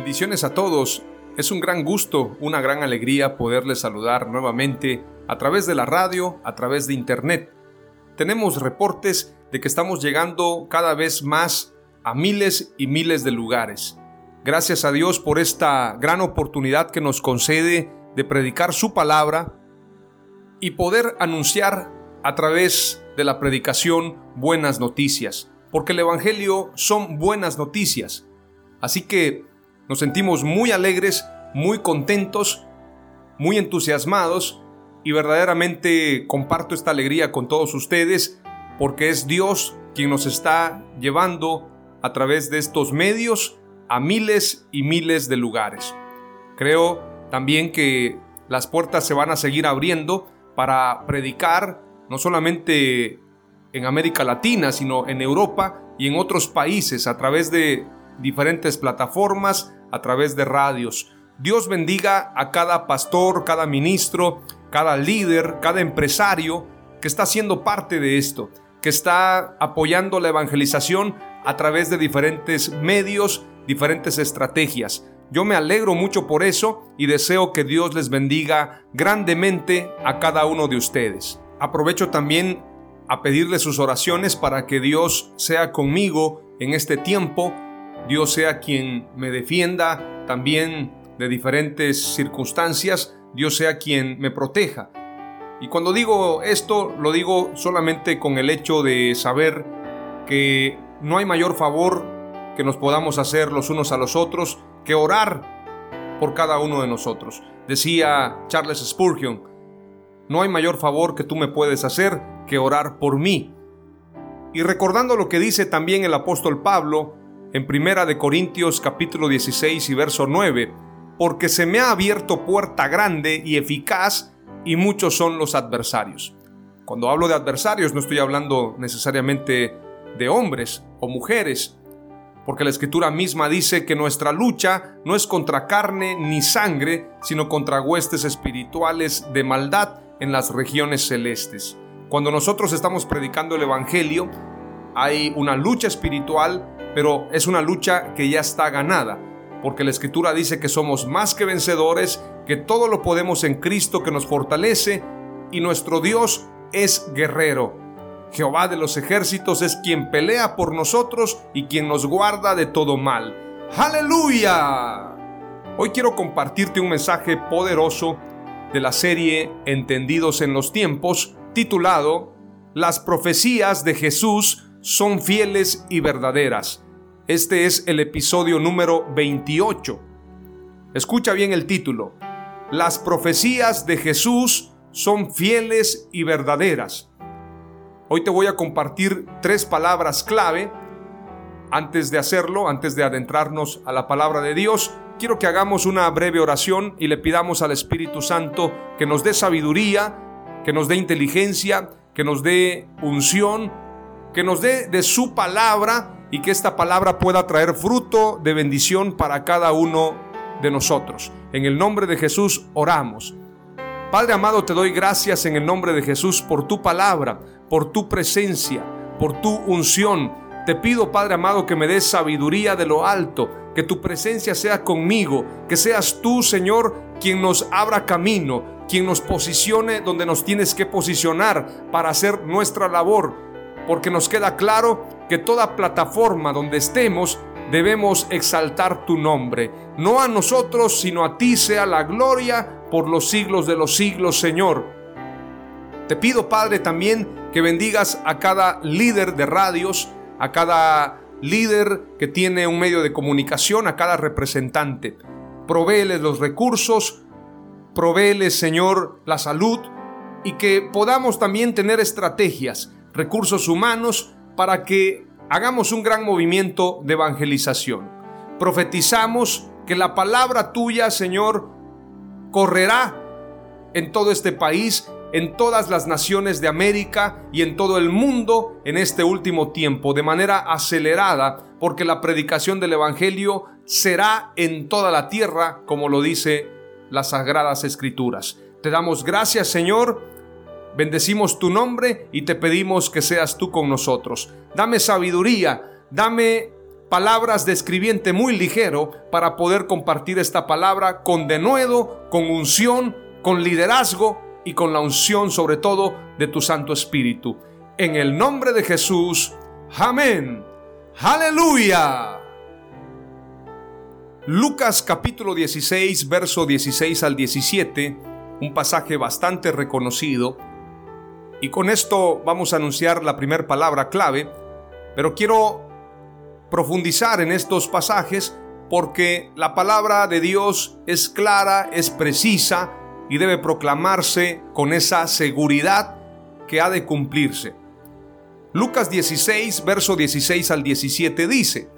Bendiciones a todos. Es un gran gusto, una gran alegría poderles saludar nuevamente a través de la radio, a través de internet. Tenemos reportes de que estamos llegando cada vez más a miles y miles de lugares. Gracias a Dios por esta gran oportunidad que nos concede de predicar su palabra y poder anunciar a través de la predicación buenas noticias, porque el Evangelio son buenas noticias. Así que nos sentimos muy alegres, muy contentos, muy entusiasmados y verdaderamente comparto esta alegría con todos ustedes porque es Dios quien nos está llevando a través de estos medios a miles y miles de lugares. Creo también que las puertas se van a seguir abriendo para predicar no solamente en América Latina, sino en Europa y en otros países a través de diferentes plataformas, a través de radios. Dios bendiga a cada pastor, cada ministro, cada líder, cada empresario que está siendo parte de esto, que está apoyando la evangelización a través de diferentes medios, diferentes estrategias. Yo me alegro mucho por eso y deseo que Dios les bendiga grandemente a cada uno de ustedes. Aprovecho también a pedirle sus oraciones para que Dios sea conmigo en este tiempo Dios sea quien me defienda también de diferentes circunstancias, Dios sea quien me proteja. Y cuando digo esto, lo digo solamente con el hecho de saber que no hay mayor favor que nos podamos hacer los unos a los otros que orar por cada uno de nosotros. Decía Charles Spurgeon, no hay mayor favor que tú me puedes hacer que orar por mí. Y recordando lo que dice también el apóstol Pablo en Primera de Corintios capítulo 16 y verso 9, porque se me ha abierto puerta grande y eficaz y muchos son los adversarios. Cuando hablo de adversarios no estoy hablando necesariamente de hombres o mujeres, porque la escritura misma dice que nuestra lucha no es contra carne ni sangre, sino contra huestes espirituales de maldad en las regiones celestes. Cuando nosotros estamos predicando el Evangelio, hay una lucha espiritual pero es una lucha que ya está ganada, porque la escritura dice que somos más que vencedores, que todo lo podemos en Cristo que nos fortalece, y nuestro Dios es guerrero. Jehová de los ejércitos es quien pelea por nosotros y quien nos guarda de todo mal. ¡Aleluya! Hoy quiero compartirte un mensaje poderoso de la serie Entendidos en los tiempos, titulado Las profecías de Jesús son fieles y verdaderas. Este es el episodio número 28. Escucha bien el título. Las profecías de Jesús son fieles y verdaderas. Hoy te voy a compartir tres palabras clave. Antes de hacerlo, antes de adentrarnos a la palabra de Dios, quiero que hagamos una breve oración y le pidamos al Espíritu Santo que nos dé sabiduría, que nos dé inteligencia, que nos dé unción que nos dé de su palabra y que esta palabra pueda traer fruto de bendición para cada uno de nosotros. En el nombre de Jesús oramos. Padre amado, te doy gracias en el nombre de Jesús por tu palabra, por tu presencia, por tu unción. Te pido, Padre amado, que me des sabiduría de lo alto, que tu presencia sea conmigo, que seas tú, Señor, quien nos abra camino, quien nos posicione donde nos tienes que posicionar para hacer nuestra labor, porque nos queda claro que toda plataforma donde estemos debemos exaltar tu nombre. No a nosotros, sino a ti sea la gloria por los siglos de los siglos, Señor. Te pido, Padre, también que bendigas a cada líder de radios, a cada líder que tiene un medio de comunicación, a cada representante. Provéeles los recursos, provéeles, Señor, la salud y que podamos también tener estrategias, recursos humanos para que hagamos un gran movimiento de evangelización. Profetizamos que la palabra tuya, Señor, correrá en todo este país, en todas las naciones de América y en todo el mundo en este último tiempo, de manera acelerada, porque la predicación del Evangelio será en toda la tierra, como lo dice las sagradas escrituras. Te damos gracias, Señor, Bendecimos tu nombre y te pedimos que seas tú con nosotros. Dame sabiduría, dame palabras de escribiente muy ligero para poder compartir esta palabra con denuedo, con unción, con liderazgo y con la unción sobre todo de tu Santo Espíritu. En el nombre de Jesús, amén. Aleluya. Lucas capítulo 16, verso 16 al 17, un pasaje bastante reconocido y con esto vamos a anunciar la primera palabra clave, pero quiero profundizar en estos pasajes porque la palabra de Dios es clara, es precisa y debe proclamarse con esa seguridad que ha de cumplirse. Lucas 16, verso 16 al 17 dice,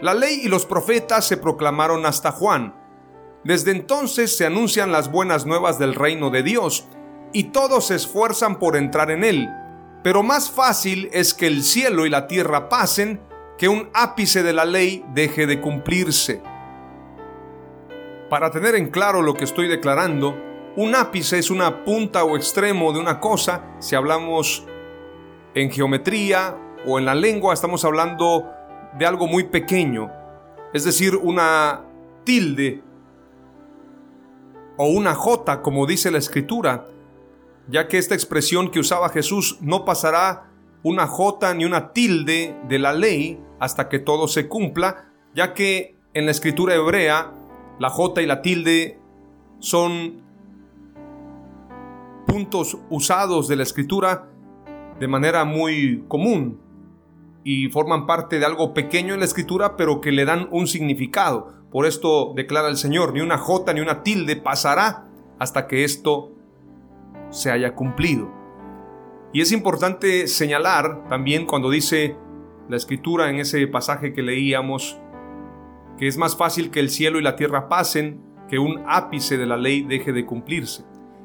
La ley y los profetas se proclamaron hasta Juan. Desde entonces se anuncian las buenas nuevas del reino de Dios, y todos se esfuerzan por entrar en él. Pero más fácil es que el cielo y la tierra pasen que un ápice de la ley deje de cumplirse. Para tener en claro lo que estoy declarando, un ápice es una punta o extremo de una cosa. Si hablamos en geometría o en la lengua, estamos hablando de algo muy pequeño. Es decir, una tilde o una jota, como dice la escritura, ya que esta expresión que usaba Jesús no pasará una jota ni una tilde de la ley hasta que todo se cumpla, ya que en la escritura hebrea la jota y la tilde son puntos usados de la escritura de manera muy común y forman parte de algo pequeño en la escritura pero que le dan un significado. Por esto declara el Señor, ni una jota ni una tilde pasará hasta que esto se haya cumplido. Y es importante señalar también cuando dice la escritura en ese pasaje que leíamos, que es más fácil que el cielo y la tierra pasen que un ápice de la ley deje de cumplirse.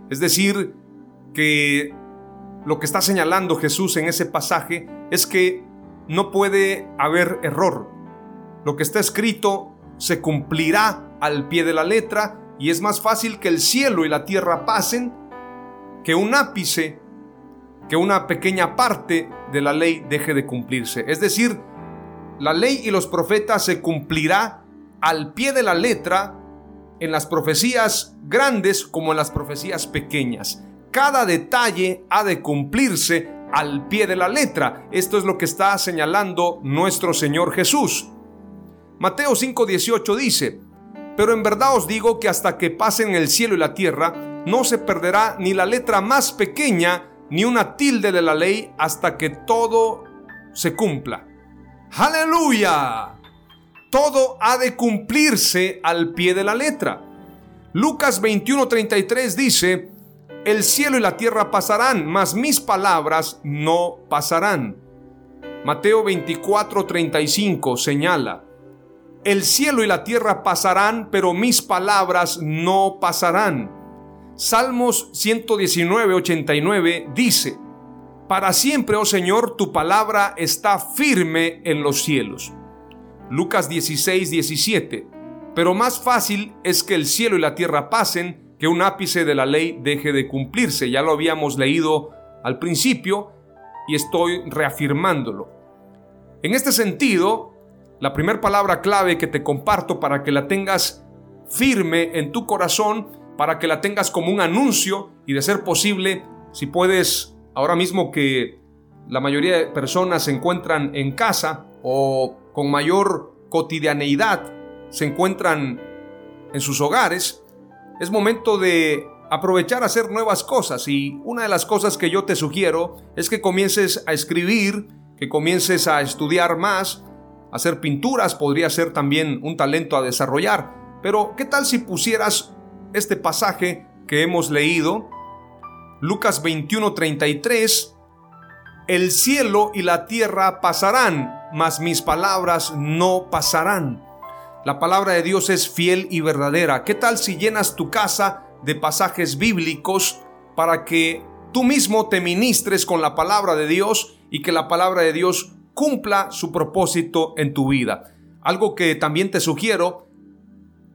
Es decir, que lo que está señalando Jesús en ese pasaje es que no puede haber error. Lo que está escrito se cumplirá al pie de la letra y es más fácil que el cielo y la tierra pasen que un ápice, que una pequeña parte de la ley deje de cumplirse. Es decir, la ley y los profetas se cumplirá al pie de la letra en las profecías grandes como en las profecías pequeñas. Cada detalle ha de cumplirse al pie de la letra. Esto es lo que está señalando nuestro Señor Jesús. Mateo 5:18 dice, pero en verdad os digo que hasta que pasen el cielo y la tierra, no se perderá ni la letra más pequeña ni una tilde de la ley hasta que todo se cumpla. Aleluya. Todo ha de cumplirse al pie de la letra. Lucas 21:33 dice, el cielo y la tierra pasarán, mas mis palabras no pasarán. Mateo 24:35 señala, el cielo y la tierra pasarán, pero mis palabras no pasarán. Salmos 119, 89 dice, Para siempre, oh Señor, tu palabra está firme en los cielos. Lucas 16, 17. Pero más fácil es que el cielo y la tierra pasen que un ápice de la ley deje de cumplirse. Ya lo habíamos leído al principio y estoy reafirmándolo. En este sentido, La primera palabra clave que te comparto para que la tengas firme en tu corazón, para que la tengas como un anuncio y de ser posible, si puedes, ahora mismo que la mayoría de personas se encuentran en casa o con mayor cotidianeidad, se encuentran en sus hogares, es momento de aprovechar a hacer nuevas cosas. Y una de las cosas que yo te sugiero es que comiences a escribir, que comiences a estudiar más, hacer pinturas podría ser también un talento a desarrollar, pero ¿qué tal si pusieras este pasaje que hemos leído? Lucas 21:33 El cielo y la tierra pasarán, mas mis palabras no pasarán. La palabra de Dios es fiel y verdadera. ¿Qué tal si llenas tu casa de pasajes bíblicos para que tú mismo te ministres con la palabra de Dios y que la palabra de Dios cumpla su propósito en tu vida? Algo que también te sugiero,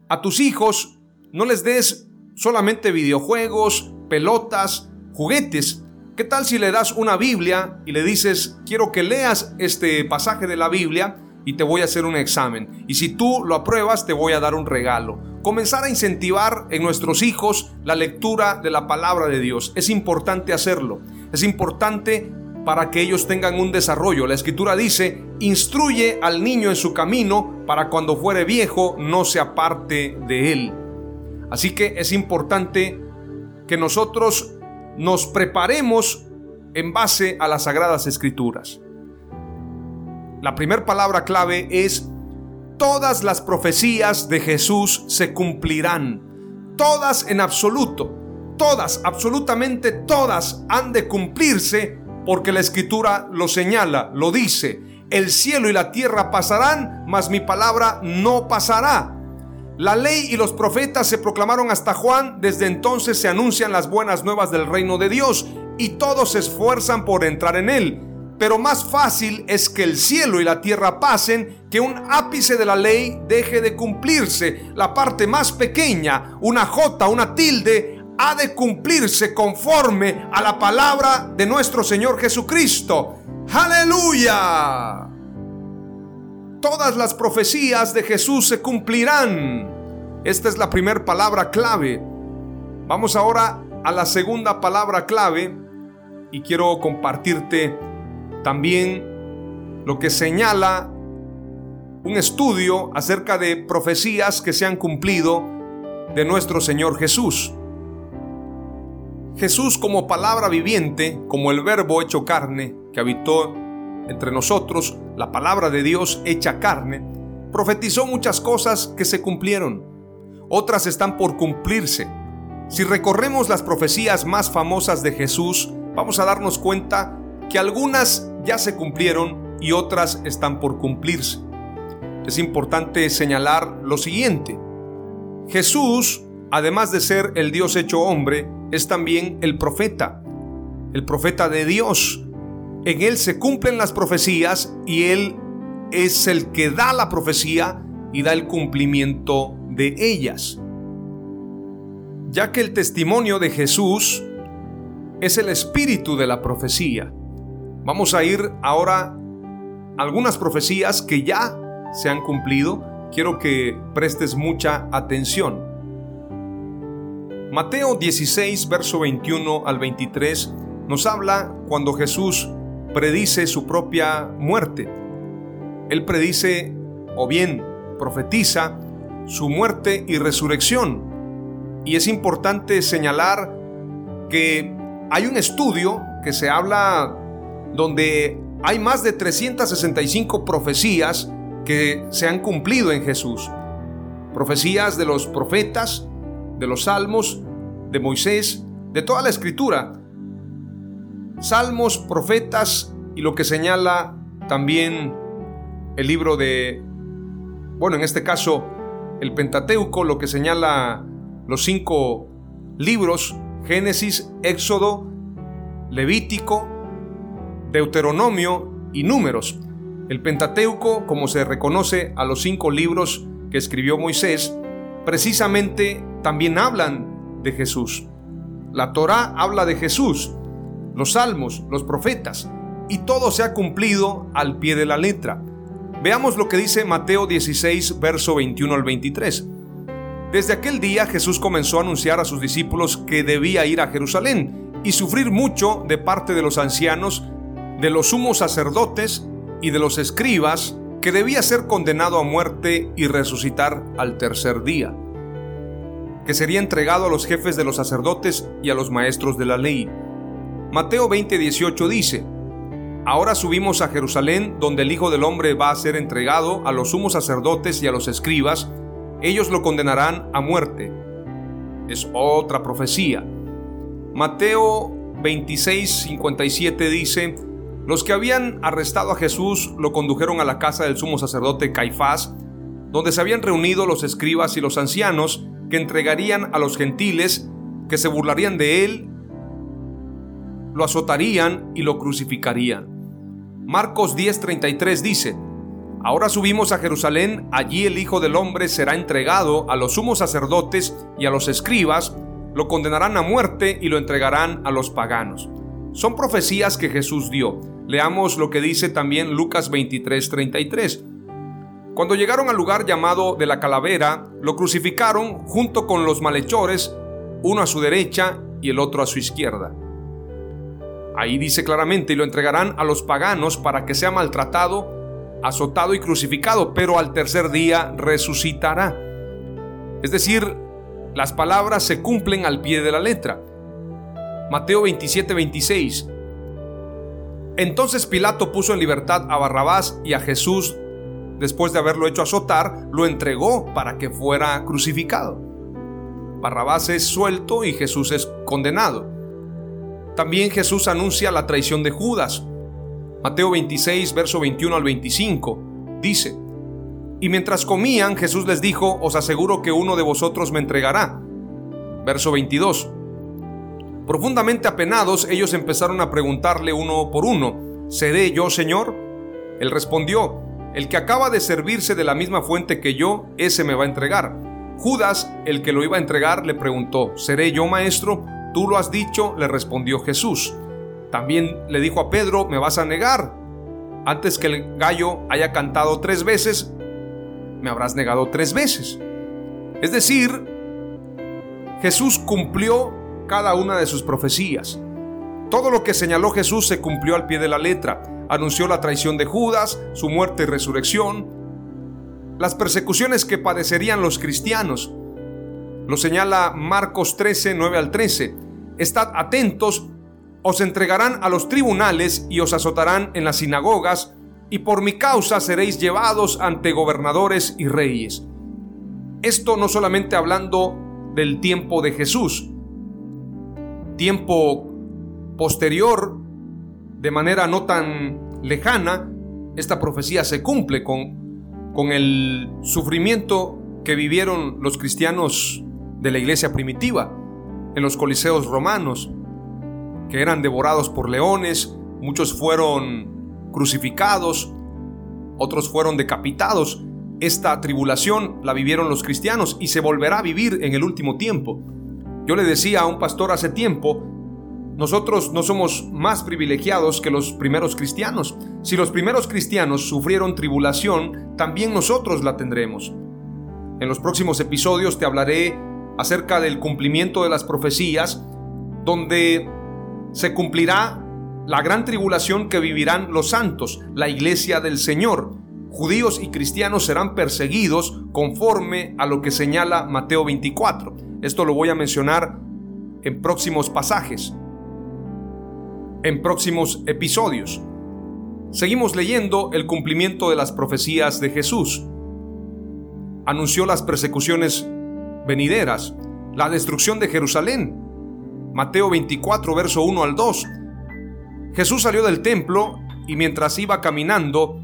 a tus hijos no les des solamente videojuegos, pelotas, juguetes. ¿Qué tal si le das una Biblia y le dices, quiero que leas este pasaje de la Biblia? y te voy a hacer un examen. Y si tú lo apruebas, te voy a dar un regalo. Comenzar a incentivar en nuestros hijos la lectura de la palabra de Dios. Es importante hacerlo. Es importante para que ellos tengan un desarrollo. La escritura dice, instruye al niño en su camino para cuando fuere viejo no se aparte de él. Así que es importante que nosotros nos preparemos en base a las sagradas escrituras. La primera palabra clave es, todas las profecías de Jesús se cumplirán. Todas en absoluto. Todas, absolutamente todas han de cumplirse porque la escritura lo señala, lo dice. El cielo y la tierra pasarán, mas mi palabra no pasará. La ley y los profetas se proclamaron hasta Juan, desde entonces se anuncian las buenas nuevas del reino de Dios y todos se esfuerzan por entrar en él pero más fácil es que el cielo y la tierra pasen que un ápice de la ley deje de cumplirse. La parte más pequeña, una jota, una tilde, ha de cumplirse conforme a la palabra de nuestro Señor Jesucristo. Aleluya. Todas las profecías de Jesús se cumplirán. Esta es la primera palabra clave. Vamos ahora a la segunda palabra clave y quiero compartirte también lo que señala un estudio acerca de profecías que se han cumplido de nuestro Señor Jesús. Jesús como palabra viviente, como el verbo hecho carne que habitó entre nosotros, la palabra de Dios hecha carne, profetizó muchas cosas que se cumplieron. Otras están por cumplirse. Si recorremos las profecías más famosas de Jesús, vamos a darnos cuenta que algunas ya se cumplieron y otras están por cumplirse. Es importante señalar lo siguiente. Jesús, además de ser el Dios hecho hombre, es también el profeta, el profeta de Dios. En Él se cumplen las profecías y Él es el que da la profecía y da el cumplimiento de ellas. Ya que el testimonio de Jesús es el espíritu de la profecía. Vamos a ir ahora a algunas profecías que ya se han cumplido. Quiero que prestes mucha atención. Mateo 16, verso 21 al 23 nos habla cuando Jesús predice su propia muerte. Él predice o bien profetiza su muerte y resurrección. Y es importante señalar que hay un estudio que se habla donde hay más de 365 profecías que se han cumplido en Jesús. Profecías de los profetas, de los salmos, de Moisés, de toda la escritura. Salmos, profetas y lo que señala también el libro de, bueno, en este caso, el Pentateuco, lo que señala los cinco libros, Génesis, Éxodo, Levítico, Deuteronomio y Números. El Pentateuco, como se reconoce a los cinco libros que escribió Moisés, precisamente también hablan de Jesús. La Torá habla de Jesús, los salmos, los profetas, y todo se ha cumplido al pie de la letra. Veamos lo que dice Mateo 16, verso 21 al 23. Desde aquel día Jesús comenzó a anunciar a sus discípulos que debía ir a Jerusalén y sufrir mucho de parte de los ancianos, de los sumos sacerdotes y de los escribas, que debía ser condenado a muerte y resucitar al tercer día, que sería entregado a los jefes de los sacerdotes y a los maestros de la ley. Mateo 20:18 dice, Ahora subimos a Jerusalén, donde el Hijo del Hombre va a ser entregado a los sumos sacerdotes y a los escribas. Ellos lo condenarán a muerte. Es otra profecía. Mateo 26:57 dice, los que habían arrestado a Jesús lo condujeron a la casa del sumo sacerdote Caifás, donde se habían reunido los escribas y los ancianos que entregarían a los gentiles que se burlarían de él lo azotarían y lo crucificarían. Marcos 10:33 dice, Ahora subimos a Jerusalén, allí el Hijo del Hombre será entregado a los sumos sacerdotes y a los escribas, lo condenarán a muerte y lo entregarán a los paganos. Son profecías que Jesús dio. Leamos lo que dice también Lucas 23:33. Cuando llegaron al lugar llamado de la calavera, lo crucificaron junto con los malhechores, uno a su derecha y el otro a su izquierda. Ahí dice claramente, y lo entregarán a los paganos para que sea maltratado, azotado y crucificado, pero al tercer día resucitará. Es decir, las palabras se cumplen al pie de la letra. Mateo 27, 26. Entonces Pilato puso en libertad a Barrabás y a Jesús, después de haberlo hecho azotar, lo entregó para que fuera crucificado. Barrabás es suelto y Jesús es condenado. También Jesús anuncia la traición de Judas. Mateo 26, verso 21 al 25, dice, Y mientras comían, Jesús les dijo, Os aseguro que uno de vosotros me entregará. Verso 22. Profundamente apenados, ellos empezaron a preguntarle uno por uno, ¿seré yo, Señor? Él respondió, el que acaba de servirse de la misma fuente que yo, ese me va a entregar. Judas, el que lo iba a entregar, le preguntó, ¿seré yo, maestro? Tú lo has dicho, le respondió Jesús. También le dijo a Pedro, me vas a negar. Antes que el gallo haya cantado tres veces, me habrás negado tres veces. Es decir, Jesús cumplió cada una de sus profecías. Todo lo que señaló Jesús se cumplió al pie de la letra. Anunció la traición de Judas, su muerte y resurrección, las persecuciones que padecerían los cristianos, lo señala Marcos 13, 9 al 13. Estad atentos, os entregarán a los tribunales y os azotarán en las sinagogas, y por mi causa seréis llevados ante gobernadores y reyes. Esto no solamente hablando del tiempo de Jesús, tiempo posterior, de manera no tan lejana, esta profecía se cumple con, con el sufrimiento que vivieron los cristianos de la iglesia primitiva, en los coliseos romanos, que eran devorados por leones, muchos fueron crucificados, otros fueron decapitados. Esta tribulación la vivieron los cristianos y se volverá a vivir en el último tiempo. Yo le decía a un pastor hace tiempo, nosotros no somos más privilegiados que los primeros cristianos. Si los primeros cristianos sufrieron tribulación, también nosotros la tendremos. En los próximos episodios te hablaré acerca del cumplimiento de las profecías, donde se cumplirá la gran tribulación que vivirán los santos, la iglesia del Señor. Judíos y cristianos serán perseguidos conforme a lo que señala Mateo 24. Esto lo voy a mencionar en próximos pasajes, en próximos episodios. Seguimos leyendo el cumplimiento de las profecías de Jesús. Anunció las persecuciones venideras, la destrucción de Jerusalén. Mateo 24, verso 1 al 2. Jesús salió del templo y mientras iba caminando,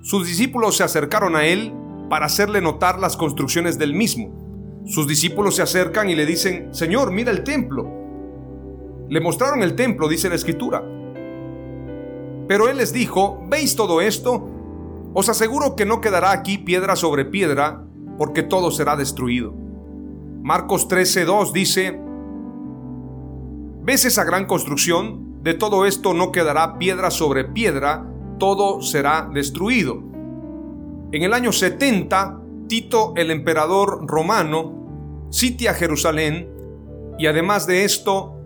sus discípulos se acercaron a él para hacerle notar las construcciones del mismo. Sus discípulos se acercan y le dicen, Señor, mira el templo. Le mostraron el templo, dice la escritura. Pero él les dijo, ¿veis todo esto? Os aseguro que no quedará aquí piedra sobre piedra, porque todo será destruido. Marcos 13:2 dice, ¿ves esa gran construcción? De todo esto no quedará piedra sobre piedra, todo será destruido. En el año 70, Tito el emperador romano sitia Jerusalén y además de esto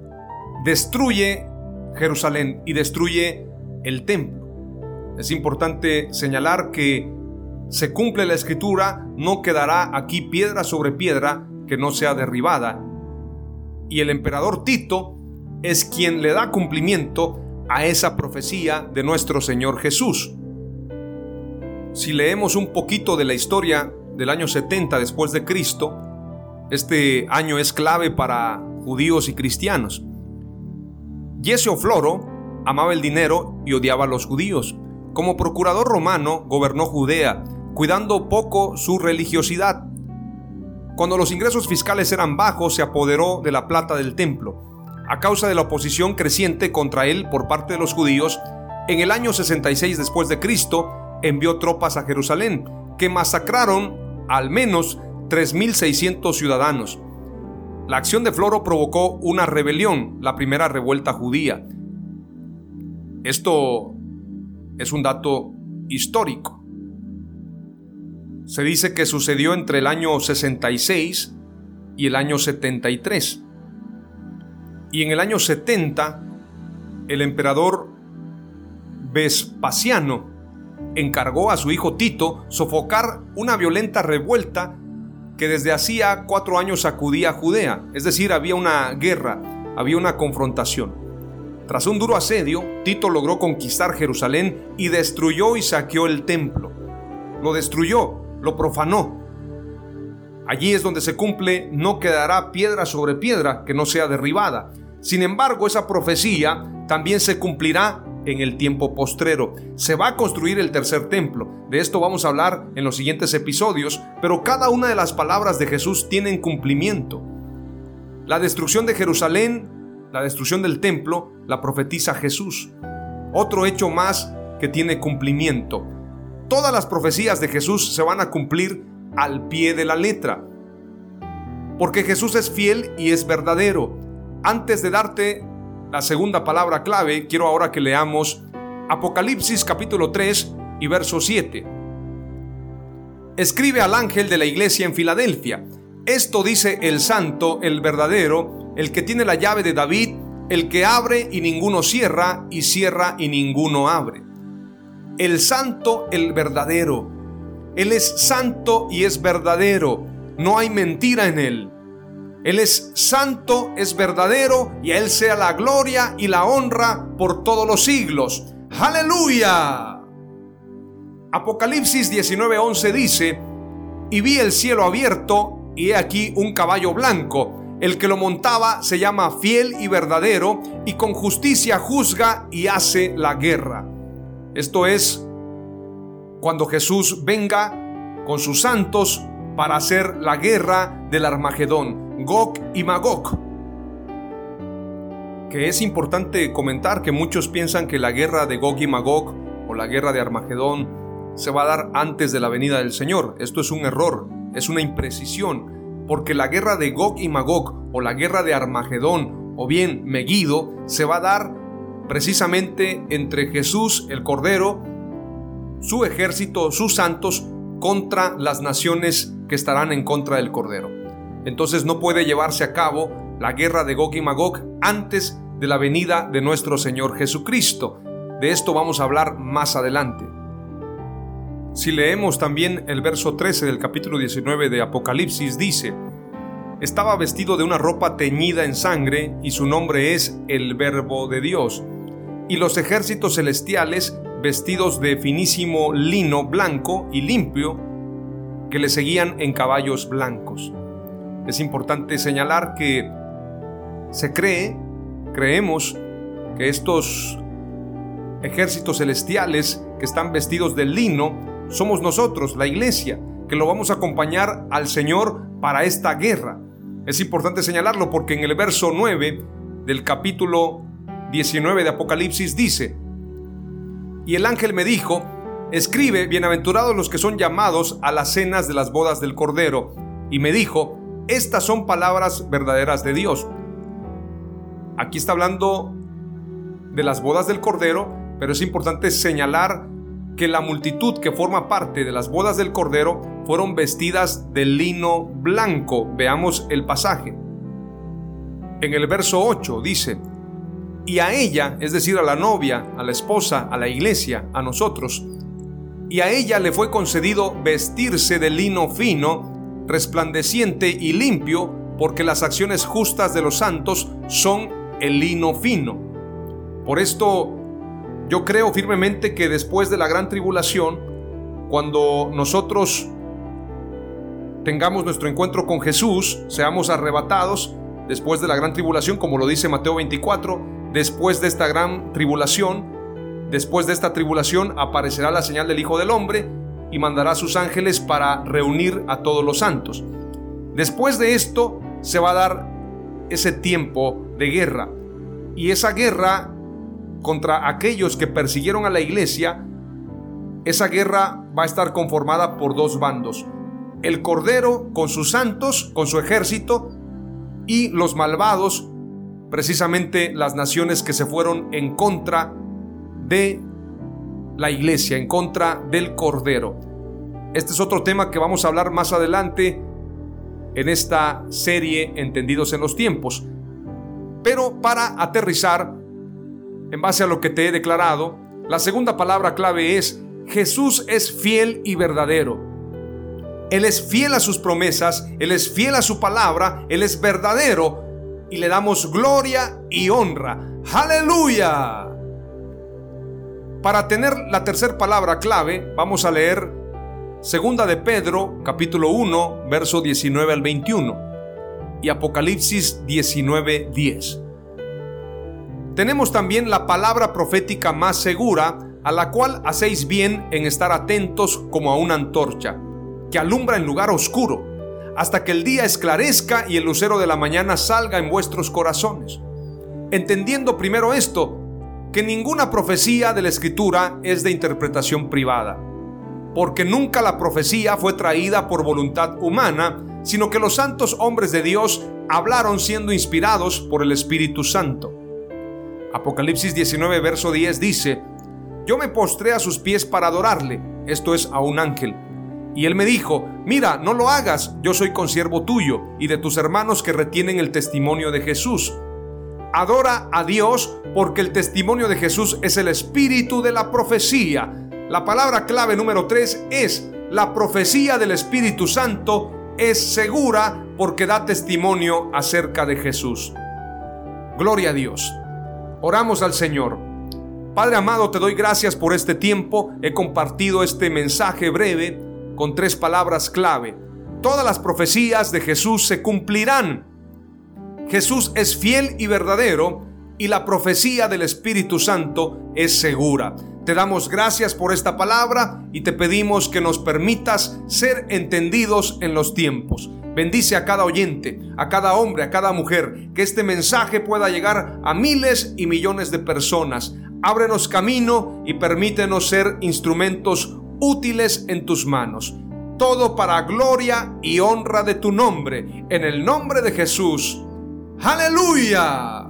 destruye Jerusalén y destruye el templo. Es importante señalar que se cumple la escritura, no quedará aquí piedra sobre piedra que no sea derribada. Y el emperador Tito es quien le da cumplimiento a esa profecía de nuestro Señor Jesús. Si leemos un poquito de la historia del año 70 después de Cristo, este año es clave para judíos y cristianos. Yesio Floro amaba el dinero y odiaba a los judíos. Como procurador romano gobernó Judea, cuidando poco su religiosidad. Cuando los ingresos fiscales eran bajos, se apoderó de la plata del templo. A causa de la oposición creciente contra él por parte de los judíos, en el año 66 después de Cristo envió tropas a Jerusalén, que masacraron al menos 3.600 ciudadanos. La acción de Floro provocó una rebelión, la primera revuelta judía. Esto es un dato histórico. Se dice que sucedió entre el año 66 y el año 73. Y en el año 70, el emperador Vespasiano encargó a su hijo Tito sofocar una violenta revuelta que desde hacía cuatro años sacudía a Judea, es decir, había una guerra, había una confrontación. Tras un duro asedio, Tito logró conquistar Jerusalén y destruyó y saqueó el templo. Lo destruyó, lo profanó. Allí es donde se cumple, no quedará piedra sobre piedra que no sea derribada. Sin embargo, esa profecía también se cumplirá en el tiempo postrero. Se va a construir el tercer templo. De esto vamos a hablar en los siguientes episodios, pero cada una de las palabras de Jesús tienen cumplimiento. La destrucción de Jerusalén, la destrucción del templo, la profetiza Jesús. Otro hecho más que tiene cumplimiento. Todas las profecías de Jesús se van a cumplir al pie de la letra. Porque Jesús es fiel y es verdadero. Antes de darte la segunda palabra clave, quiero ahora que leamos Apocalipsis capítulo 3 y verso 7. Escribe al ángel de la iglesia en Filadelfia. Esto dice el santo, el verdadero, el que tiene la llave de David, el que abre y ninguno cierra, y cierra y ninguno abre. El santo, el verdadero. Él es santo y es verdadero. No hay mentira en él. Él es santo, es verdadero y a Él sea la gloria y la honra por todos los siglos. Aleluya. Apocalipsis 19:11 dice, y vi el cielo abierto y he aquí un caballo blanco. El que lo montaba se llama fiel y verdadero y con justicia juzga y hace la guerra. Esto es cuando Jesús venga con sus santos para hacer la guerra del Armagedón. Gog y Magog. Que es importante comentar que muchos piensan que la guerra de Gog y Magog o la guerra de Armagedón se va a dar antes de la venida del Señor. Esto es un error, es una imprecisión, porque la guerra de Gog y Magog o la guerra de Armagedón o bien Megido se va a dar precisamente entre Jesús el Cordero, su ejército, sus santos, contra las naciones que estarán en contra del Cordero entonces no puede llevarse a cabo la guerra de Gog y Magog antes de la venida de nuestro Señor Jesucristo. De esto vamos a hablar más adelante. Si leemos también el verso 13 del capítulo 19 de Apocalipsis, dice, estaba vestido de una ropa teñida en sangre y su nombre es el Verbo de Dios. Y los ejércitos celestiales, vestidos de finísimo lino blanco y limpio, que le seguían en caballos blancos. Es importante señalar que se cree, creemos, que estos ejércitos celestiales que están vestidos de lino somos nosotros, la iglesia, que lo vamos a acompañar al Señor para esta guerra. Es importante señalarlo porque en el verso 9 del capítulo 19 de Apocalipsis dice, y el ángel me dijo, escribe, bienaventurados los que son llamados a las cenas de las bodas del Cordero, y me dijo, estas son palabras verdaderas de Dios. Aquí está hablando de las bodas del Cordero, pero es importante señalar que la multitud que forma parte de las bodas del Cordero fueron vestidas de lino blanco. Veamos el pasaje. En el verso 8 dice, y a ella, es decir, a la novia, a la esposa, a la iglesia, a nosotros, y a ella le fue concedido vestirse de lino fino, resplandeciente y limpio, porque las acciones justas de los santos son el lino fino. Por esto yo creo firmemente que después de la gran tribulación, cuando nosotros tengamos nuestro encuentro con Jesús, seamos arrebatados después de la gran tribulación, como lo dice Mateo 24, después de esta gran tribulación, después de esta tribulación aparecerá la señal del Hijo del Hombre y mandará sus ángeles para reunir a todos los santos. Después de esto se va a dar ese tiempo de guerra. Y esa guerra contra aquellos que persiguieron a la iglesia, esa guerra va a estar conformada por dos bandos. El Cordero con sus santos, con su ejército, y los malvados, precisamente las naciones que se fueron en contra de la iglesia, en contra del Cordero. Este es otro tema que vamos a hablar más adelante en esta serie Entendidos en los tiempos. Pero para aterrizar, en base a lo que te he declarado, la segunda palabra clave es Jesús es fiel y verdadero. Él es fiel a sus promesas, Él es fiel a su palabra, Él es verdadero y le damos gloria y honra. Aleluya. Para tener la tercera palabra clave, vamos a leer Segunda de Pedro, capítulo 1, verso 19 al 21 y Apocalipsis 19, 10 tenemos también la palabra profética más segura, a la cual hacéis bien en estar atentos como a una antorcha, que alumbra en lugar oscuro, hasta que el día esclarezca y el lucero de la mañana salga en vuestros corazones. Entendiendo primero esto, que ninguna profecía de la escritura es de interpretación privada, porque nunca la profecía fue traída por voluntad humana, sino que los santos hombres de Dios hablaron siendo inspirados por el Espíritu Santo. Apocalipsis 19, verso 10 dice, Yo me postré a sus pies para adorarle, esto es a un ángel. Y él me dijo, mira, no lo hagas, yo soy consiervo tuyo y de tus hermanos que retienen el testimonio de Jesús. Adora a Dios porque el testimonio de Jesús es el espíritu de la profecía. La palabra clave número 3 es, la profecía del Espíritu Santo es segura porque da testimonio acerca de Jesús. Gloria a Dios. Oramos al Señor. Padre amado, te doy gracias por este tiempo. He compartido este mensaje breve con tres palabras clave. Todas las profecías de Jesús se cumplirán. Jesús es fiel y verdadero y la profecía del Espíritu Santo es segura. Te damos gracias por esta palabra y te pedimos que nos permitas ser entendidos en los tiempos. Bendice a cada oyente, a cada hombre, a cada mujer, que este mensaje pueda llegar a miles y millones de personas. Ábrenos camino y permítenos ser instrumentos útiles en tus manos. Todo para gloria y honra de tu nombre. En el nombre de Jesús. Aleluya.